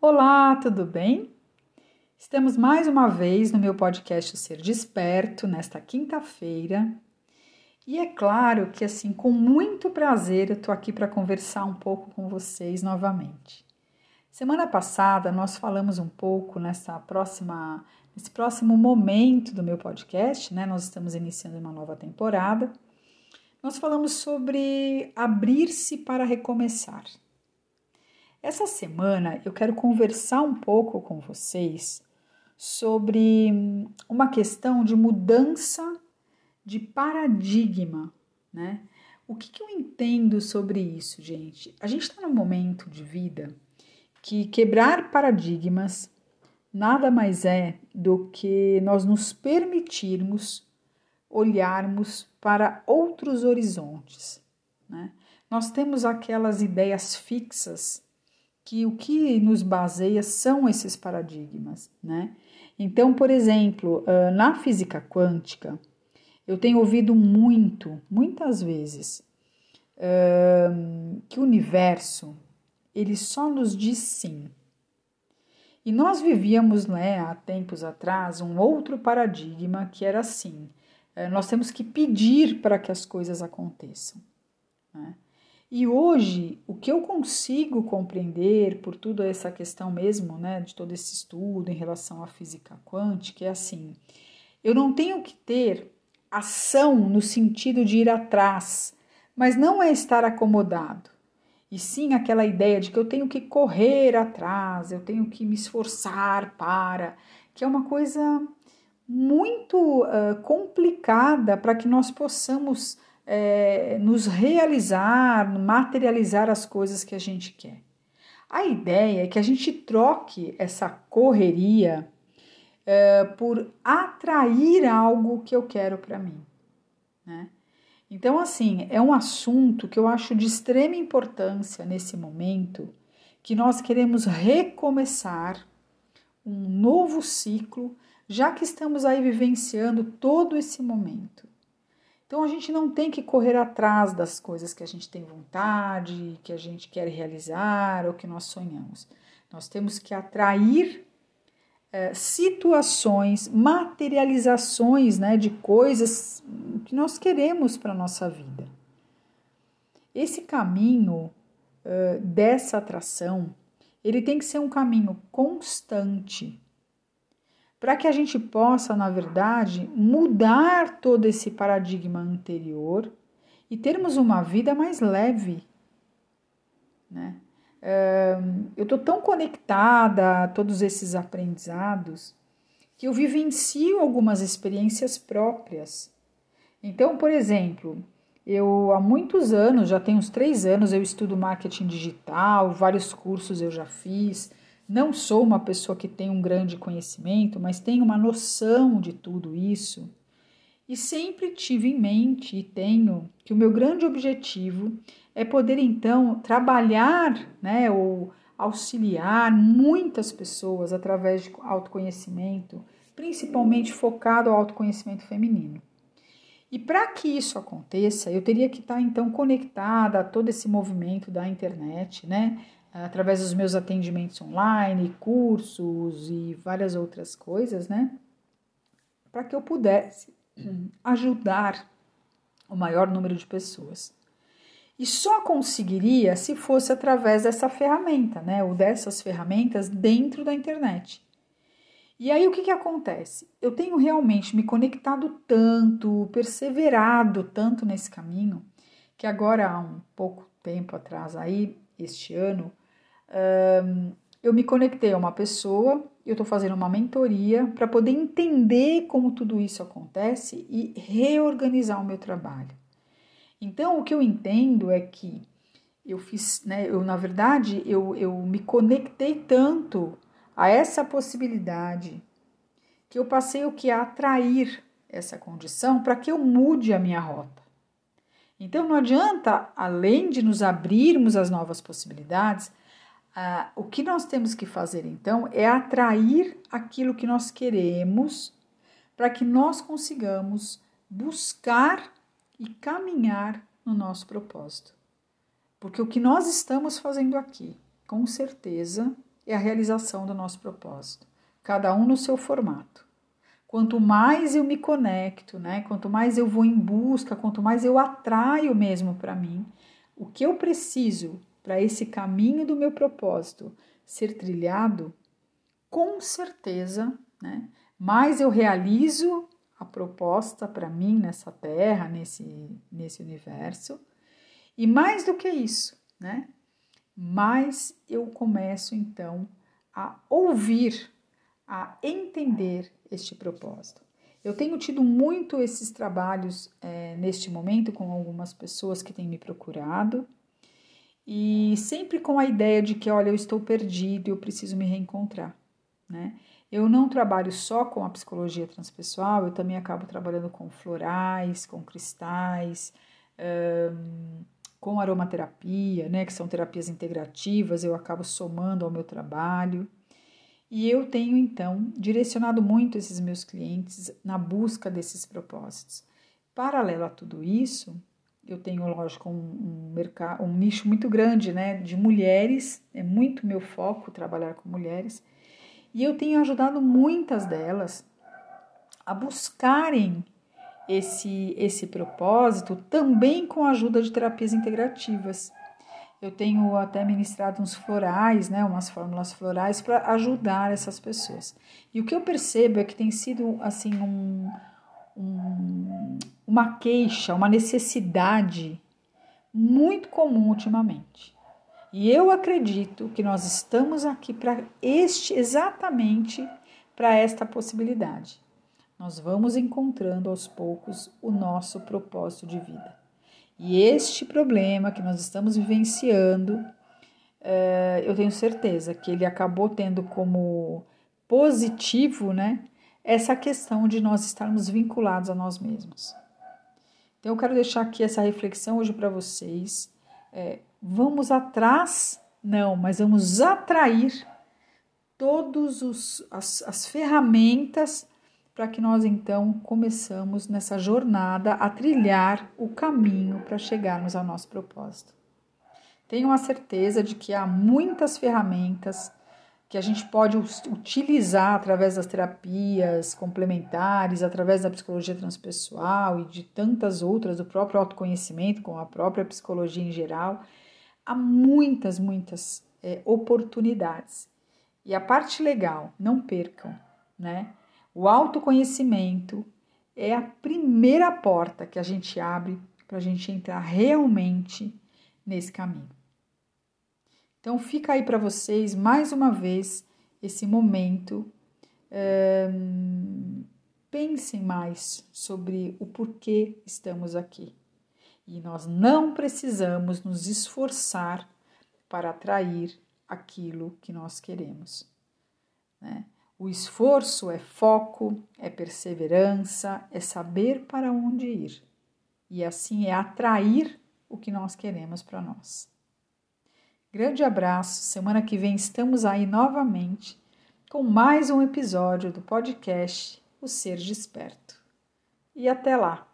Olá, tudo bem? Estamos mais uma vez no meu podcast Ser Desperto, nesta quinta-feira. E é claro que, assim, com muito prazer, eu estou aqui para conversar um pouco com vocês novamente. Semana passada nós falamos um pouco nessa próxima, nesse próximo momento do meu podcast, né? Nós estamos iniciando uma nova temporada. Nós falamos sobre abrir-se para recomeçar. Essa semana eu quero conversar um pouco com vocês sobre uma questão de mudança de paradigma, né? O que, que eu entendo sobre isso, gente? A gente está num momento de vida que quebrar paradigmas nada mais é do que nós nos permitirmos olharmos para outros horizontes. Né? Nós temos aquelas ideias fixas que o que nos baseia são esses paradigmas, né? Então, por exemplo, na física quântica, eu tenho ouvido muito, muitas vezes, que o universo ele só nos diz sim. E nós vivíamos, né, há tempos atrás, um outro paradigma que era assim: nós temos que pedir para que as coisas aconteçam. Né? E hoje, o que eu consigo compreender por toda essa questão mesmo, né, de todo esse estudo em relação à física quântica, é assim: eu não tenho que ter ação no sentido de ir atrás, mas não é estar acomodado. E sim aquela ideia de que eu tenho que correr atrás, eu tenho que me esforçar para, que é uma coisa muito uh, complicada para que nós possamos é, nos realizar, materializar as coisas que a gente quer. A ideia é que a gente troque essa correria é, por atrair algo que eu quero para mim. Né? Então, assim, é um assunto que eu acho de extrema importância nesse momento, que nós queremos recomeçar um novo ciclo, já que estamos aí vivenciando todo esse momento. Então a gente não tem que correr atrás das coisas que a gente tem vontade, que a gente quer realizar ou que nós sonhamos. Nós temos que atrair é, situações, materializações né, de coisas que nós queremos para a nossa vida. Esse caminho uh, dessa atração, ele tem que ser um caminho constante, para que a gente possa, na verdade, mudar todo esse paradigma anterior e termos uma vida mais leve. Né? Eu estou tão conectada a todos esses aprendizados que eu vivencio algumas experiências próprias. Então, por exemplo, eu há muitos anos, já tenho uns três anos, eu estudo marketing digital, vários cursos eu já fiz, não sou uma pessoa que tem um grande conhecimento, mas tenho uma noção de tudo isso. E sempre tive em mente e tenho que o meu grande objetivo é poder então trabalhar, né, ou auxiliar muitas pessoas através de autoconhecimento, principalmente focado ao autoconhecimento feminino. E para que isso aconteça, eu teria que estar então conectada a todo esse movimento da internet, né? Através dos meus atendimentos online, cursos e várias outras coisas, né? Para que eu pudesse ajudar o maior número de pessoas. E só conseguiria se fosse através dessa ferramenta, né? Ou dessas ferramentas dentro da internet. E aí o que, que acontece? Eu tenho realmente me conectado tanto, perseverado tanto nesse caminho, que agora há um pouco tempo atrás aí, este ano, um, eu me conectei a uma pessoa, eu estou fazendo uma mentoria para poder entender como tudo isso acontece e reorganizar o meu trabalho. Então, o que eu entendo é que eu fiz, né, eu na verdade, eu, eu me conectei tanto a essa possibilidade que eu passei o que a atrair essa condição para que eu mude a minha rota. Então não adianta, além de nos abrirmos às novas possibilidades, ah, o que nós temos que fazer então é atrair aquilo que nós queremos para que nós consigamos buscar e caminhar no nosso propósito. Porque o que nós estamos fazendo aqui, com certeza, é a realização do nosso propósito, cada um no seu formato. Quanto mais eu me conecto, né? Quanto mais eu vou em busca, quanto mais eu atraio mesmo para mim o que eu preciso para esse caminho do meu propósito ser trilhado, com certeza, né? Mais eu realizo a proposta para mim nessa terra, nesse, nesse universo. E mais do que isso, né? Mais eu começo então a ouvir, a entender este propósito. Eu tenho tido muito esses trabalhos é, neste momento com algumas pessoas que têm me procurado e sempre com a ideia de que, olha, eu estou perdido e eu preciso me reencontrar, né? Eu não trabalho só com a psicologia transpessoal, eu também acabo trabalhando com florais, com cristais, com aromaterapia, né, que são terapias integrativas, eu acabo somando ao meu trabalho. E eu tenho então direcionado muito esses meus clientes na busca desses propósitos. Paralelo a tudo isso, eu tenho, lógico, um, um, mercado, um nicho muito grande né, de mulheres, é muito meu foco trabalhar com mulheres e eu tenho ajudado muitas delas a buscarem esse, esse propósito também com a ajuda de terapias integrativas. Eu tenho até ministrado uns florais, né, umas fórmulas florais para ajudar essas pessoas. E o que eu percebo é que tem sido assim um, um, uma queixa, uma necessidade muito comum ultimamente. E eu acredito que nós estamos aqui para este exatamente para esta possibilidade. Nós vamos encontrando aos poucos o nosso propósito de vida. E este problema que nós estamos vivenciando, é, eu tenho certeza que ele acabou tendo como positivo, né, essa questão de nós estarmos vinculados a nós mesmos. Então, eu quero deixar aqui essa reflexão hoje para vocês. É, vamos atrás, não, mas vamos atrair todas as, as ferramentas para que nós então começamos nessa jornada a trilhar o caminho para chegarmos ao nosso propósito. Tenho a certeza de que há muitas ferramentas que a gente pode utilizar através das terapias complementares, através da psicologia transpessoal e de tantas outras, do próprio autoconhecimento, com a própria psicologia em geral, há muitas, muitas é, oportunidades. E a parte legal, não percam, né? O autoconhecimento é a primeira porta que a gente abre para a gente entrar realmente nesse caminho. Então fica aí para vocês mais uma vez esse momento. pensem mais sobre o porquê estamos aqui. E nós não precisamos nos esforçar para atrair aquilo que nós queremos. Né? O esforço é foco, é perseverança, é saber para onde ir. E assim é atrair o que nós queremos para nós. Grande abraço, semana que vem estamos aí novamente com mais um episódio do podcast O Ser Desperto. E até lá!